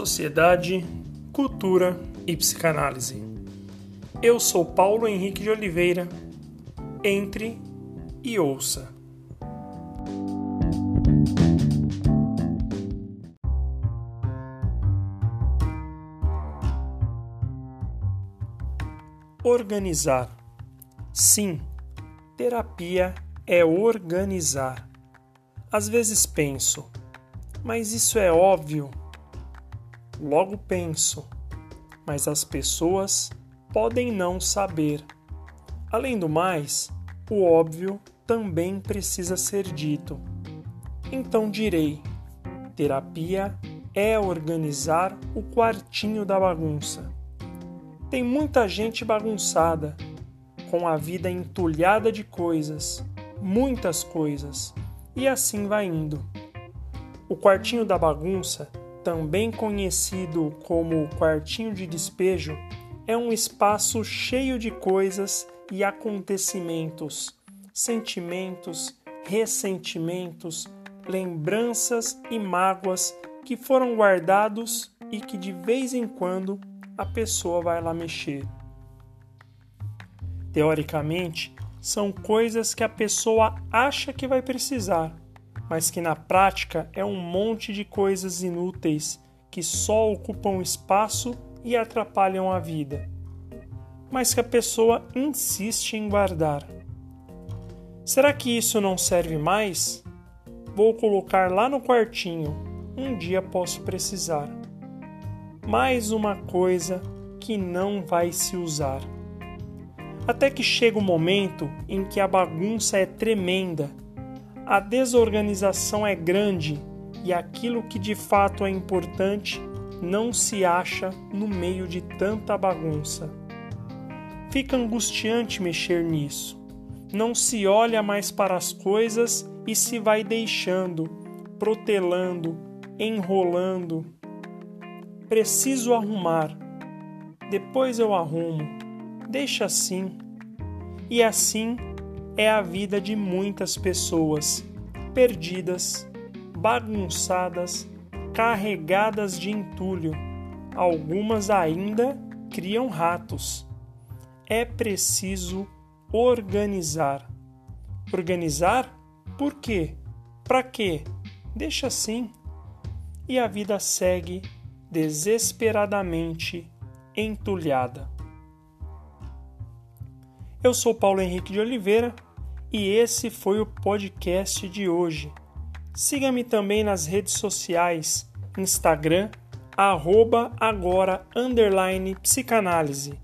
sociedade, cultura e psicanálise. Eu sou Paulo Henrique de Oliveira. Entre e ouça. Organizar. Sim, terapia é organizar. Às vezes penso, mas isso é óbvio logo penso, mas as pessoas podem não saber. Além do mais, o óbvio também precisa ser dito. Então direi: terapia é organizar o quartinho da bagunça. Tem muita gente bagunçada, com a vida entulhada de coisas, muitas coisas, e assim vai indo. O quartinho da bagunça também conhecido como quartinho de despejo, é um espaço cheio de coisas e acontecimentos, sentimentos, ressentimentos, lembranças e mágoas que foram guardados e que de vez em quando a pessoa vai lá mexer. Teoricamente, são coisas que a pessoa acha que vai precisar, mas que na prática é um monte de coisas inúteis que só ocupam espaço e atrapalham a vida, mas que a pessoa insiste em guardar. Será que isso não serve mais? Vou colocar lá no quartinho, um dia posso precisar. Mais uma coisa que não vai se usar. Até que chega o momento em que a bagunça é tremenda a desorganização é grande e aquilo que de fato é importante não se acha no meio de tanta bagunça. Fica angustiante mexer nisso. Não se olha mais para as coisas e se vai deixando, protelando, enrolando. Preciso arrumar. Depois eu arrumo. Deixa assim. E assim é a vida de muitas pessoas perdidas, bagunçadas, carregadas de entulho. Algumas ainda criam ratos. É preciso organizar. Organizar? Por quê? Para quê? Deixa assim. E a vida segue desesperadamente entulhada. Eu sou Paulo Henrique de Oliveira e esse foi o podcast de hoje. Siga-me também nas redes sociais, Instagram, arroba agora, underline, psicanálise.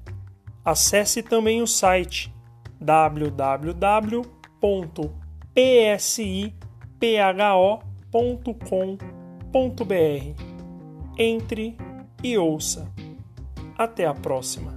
Acesse também o site www.psipho.com.br. Entre e ouça. Até a próxima!